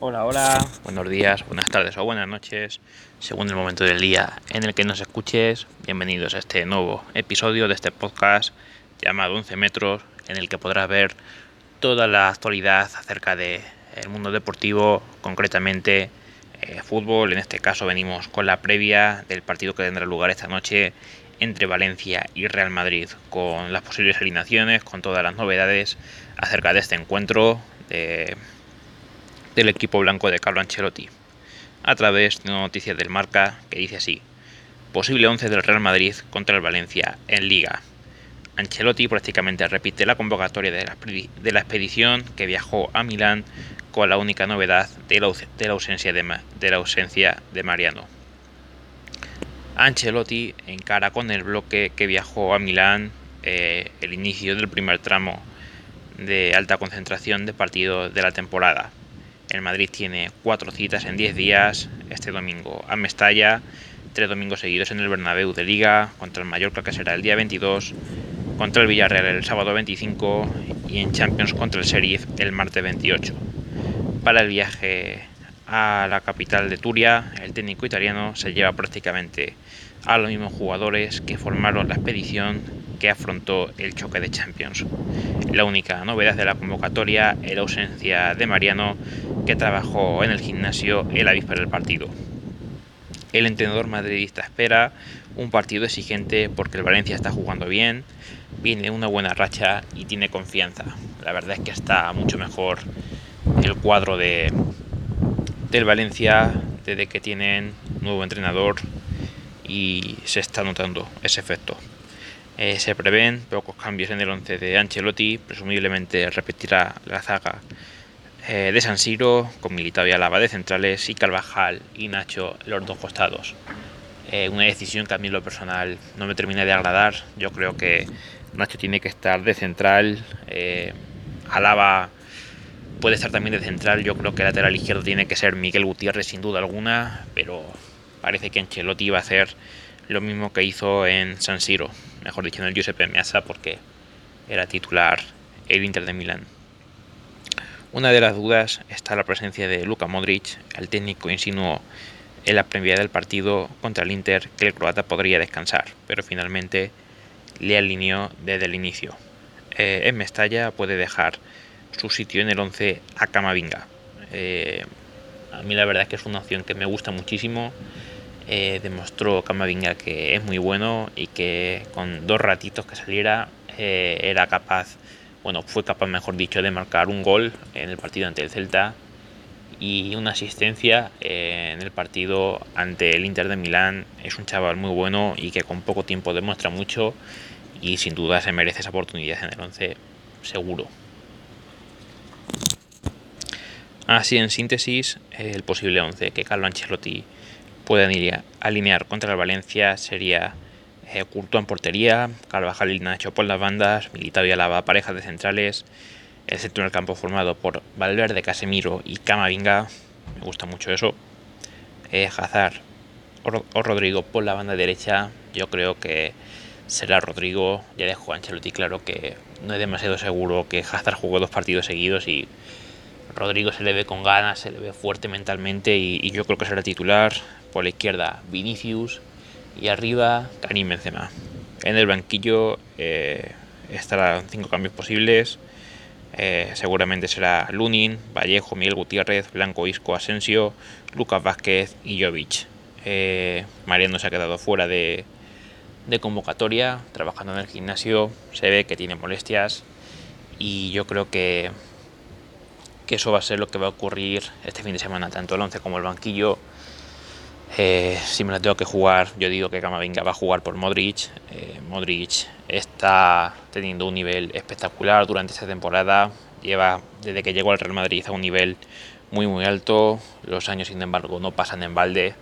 Hola, hola, buenos días, buenas tardes o buenas noches, según el momento del día en el que nos escuches. Bienvenidos a este nuevo episodio de este podcast llamado 11 metros, en el que podrás ver toda la actualidad acerca del mundo deportivo, concretamente eh, fútbol. En este caso venimos con la previa del partido que tendrá lugar esta noche entre Valencia y Real Madrid, con las posibles alineaciones, con todas las novedades acerca de este encuentro. Del equipo blanco de Carlo Ancelotti, a través de una noticia del Marca que dice así: Posible 11 del Real Madrid contra el Valencia en Liga. Ancelotti prácticamente repite la convocatoria de la, expedición que viajó a Milán con la única novedad de la, ausencia, de, Mariano. Ancelotti encara con el bloque que viajó a Milán eh, el inicio del primer tramo de alta concentración de partidos de la temporada. El Madrid tiene cuatro citas en 10 días. Este domingo a Mestalla, tres domingos seguidos en el Bernabéu de Liga, contra el Mallorca que será el día 22, contra el Villarreal el sábado 25 y en Champions contra el Sheriff el martes 28. Para el viaje a la capital de Turia, el técnico italiano se lleva prácticamente a los mismos jugadores que formaron la expedición que afrontó el choque de Champions. La única novedad de la convocatoria es la ausencia de Mariano, que trabajó en el gimnasio en la víspera del partido. El entrenador madridista espera un partido exigente porque el Valencia está jugando bien, viene una buena racha y tiene confianza. La verdad es que está mucho mejor el cuadro de, del Valencia desde que tienen nuevo entrenador y se está notando ese efecto. Eh, se prevén pocos cambios en el 11 de Ancelotti, presumiblemente repetirá la zaga eh, de San Siro con Militao y Alaba de centrales y Carvajal y Nacho los dos costados. Eh, una decisión que a mí lo personal no me termina de agradar. Yo creo que Nacho tiene que estar de central, Alaba puede estar también de central. Yo creo que lateral izquierdo tiene que ser Miguel Gutiérrez sin duda alguna, pero parece que Ancelotti va a hacer lo mismo que hizo en San Siro, mejor dicho en el Giuseppe Meazza porque era titular el Inter de Milán. Una de las dudas está la presencia de Luka Modric. El técnico insinuó en la previa del partido contra el Inter que el croata podría descansar, pero finalmente le alineó desde el inicio. Eh, en Mestalla puede dejar su sitio en el 11 a Camavinga. Eh, a mí la verdad es que es una opción que me gusta muchísimo eh, demostró Camavinga que es muy bueno y que con dos ratitos que saliera eh, era capaz, bueno, fue capaz, mejor dicho, de marcar un gol en el partido ante el Celta y una asistencia eh, en el partido ante el Inter de Milán. Es un chaval muy bueno y que con poco tiempo demuestra mucho y sin duda se merece esa oportunidad en el 11 seguro. Así en síntesis, el posible 11 que Carlo Ancelotti pueden alinear contra el Valencia sería eh, en portería, Carvajal y Nacho por las bandas, Militao y Alaba parejas de centrales, el centro del campo formado por Valverde, Casemiro y Camavinga, me gusta mucho eso, eh, Hazard o, Rodrigo por la banda derecha, yo creo que será Rodrigo, ya dejó Ancelotti claro que no es demasiado seguro que Hazard jugó dos partidos seguidos y Rodrigo se le ve con ganas, se le ve fuerte mentalmente y, yo creo que será titular por la izquierda Vinicius y arriba Karim Benzema. En el banquillo eh, estarán cinco cambios posibles. Eh, seguramente será Lunin, Vallejo, Miguel Gutiérrez, Blanco Isco, Asensio, Lucas Vázquez y Jovic. Eh, Mariano se ha quedado fuera de, de convocatoria, trabajando en el gimnasio. Se ve que tiene molestias y yo creo que, que eso va a ser lo que va a ocurrir este fin de semana, tanto el 11 como el banquillo eh, si me la tengo que jugar, yo digo que Camavinga va a jugar por Modric. Eh, Modric está teniendo un nivel espectacular durante esta temporada. Lleva desde que llegó al Real Madrid a un nivel muy muy alto. Los años, sin embargo, no pasan en balde.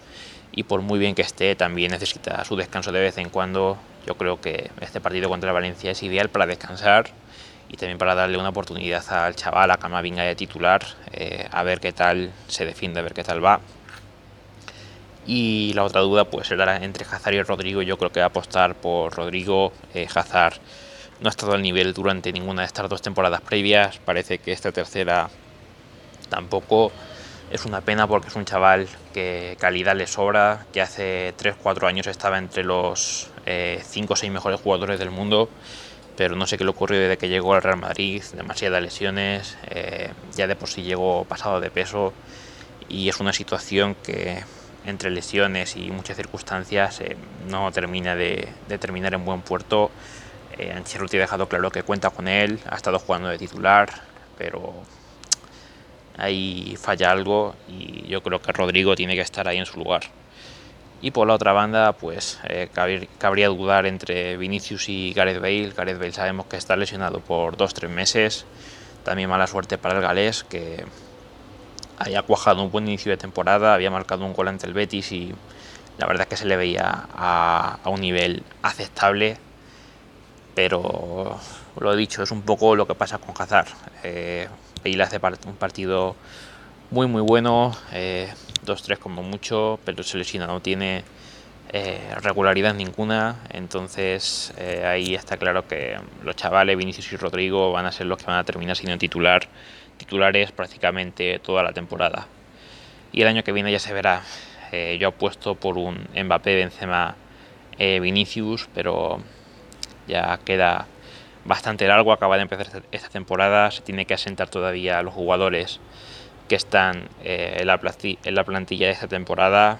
Y por muy bien que esté, también necesita su descanso de vez en cuando. Yo creo que este partido contra Valencia es ideal para descansar y también para darle una oportunidad al chaval, a Camavinga de titular, eh, a ver qué tal se defiende, a ver qué tal va. Y la otra duda pues será entre Hazard y Rodrigo. Yo creo que va a apostar por Rodrigo. Eh, no ha estado al nivel durante ninguna de estas dos temporadas previas. Parece que esta tercera tampoco. Es una pena porque es un chaval que calidad le sobra, que hace 3-4 años estaba entre los 5 eh, o 6 mejores jugadores del mundo, pero no sé qué le ocurrió desde que llegó al Real Madrid, demasiadas lesiones, eh, ya de por sí llegó pasado de peso y es una situación que entre lesiones y muchas circunstancias eh, no termina de, terminar en buen puerto. Eh, Ancelotti ha dejado claro que cuenta con él, ha estado jugando de titular, pero ahí falla algo y yo creo que Rodrigo tiene que estar ahí en su lugar. Y por la otra banda, pues eh, cabría dudar entre Vinicius y Gareth Bale. Gareth Bale sabemos que está lesionado por 2-3 meses. También mala suerte para el galés, que había cuajado un buen inicio de temporada, había marcado un gol ante el Betis y la verdad es que se le veía a, un nivel aceptable, pero lo he dicho, es un poco lo que pasa con Hazard. Eh, hace un partido muy muy bueno, 2-3 eh, como mucho, pero se lesiona, no tiene eh, regularidad ninguna, entonces eh, ahí está claro que los chavales Vinicius y Rodrigo van a ser los que van a terminar siendo titular titulares prácticamente toda la temporada. Y el año que viene ya se verá. Eh, yo apuesto por un Mbappé, Benzema, eh, Vinicius, pero ya queda bastante largo. Acaba de empezar esta temporada. Se tiene que asentar todavía los jugadores que están eh, en, la plantilla de esta temporada.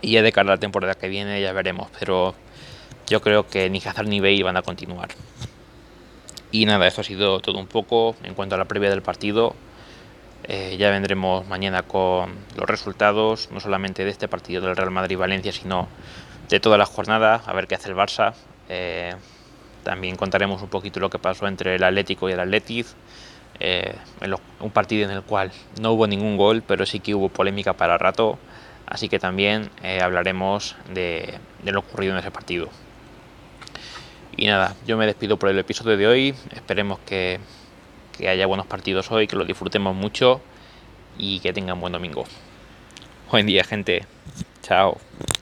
y ya de cara a la temporada que viene ya veremos. Pero yo creo que ni Hazard ni Bale van a continuar. Y nada, eso ha sido todo un poco en cuanto a la previa del partido. Eh, ya vendremos mañana con los resultados, no solamente de este partido del Real Madrid-Valencia, sino de toda la jornada, a ver qué hace el Barça. Eh, también contaremos un poquito lo que pasó entre el Atlético y el Atletic. Eh, un partido en el cual no hubo ningún gol, pero sí que hubo polémica para rato. Así que también hablaremos de lo ocurrido en ese partido. Y nada, yo me despido por el episodio de hoy. Esperemos que, que haya buenos partidos hoy, que lo disfrutemos mucho y que tengan buen domingo. Buen día, gente. Chao.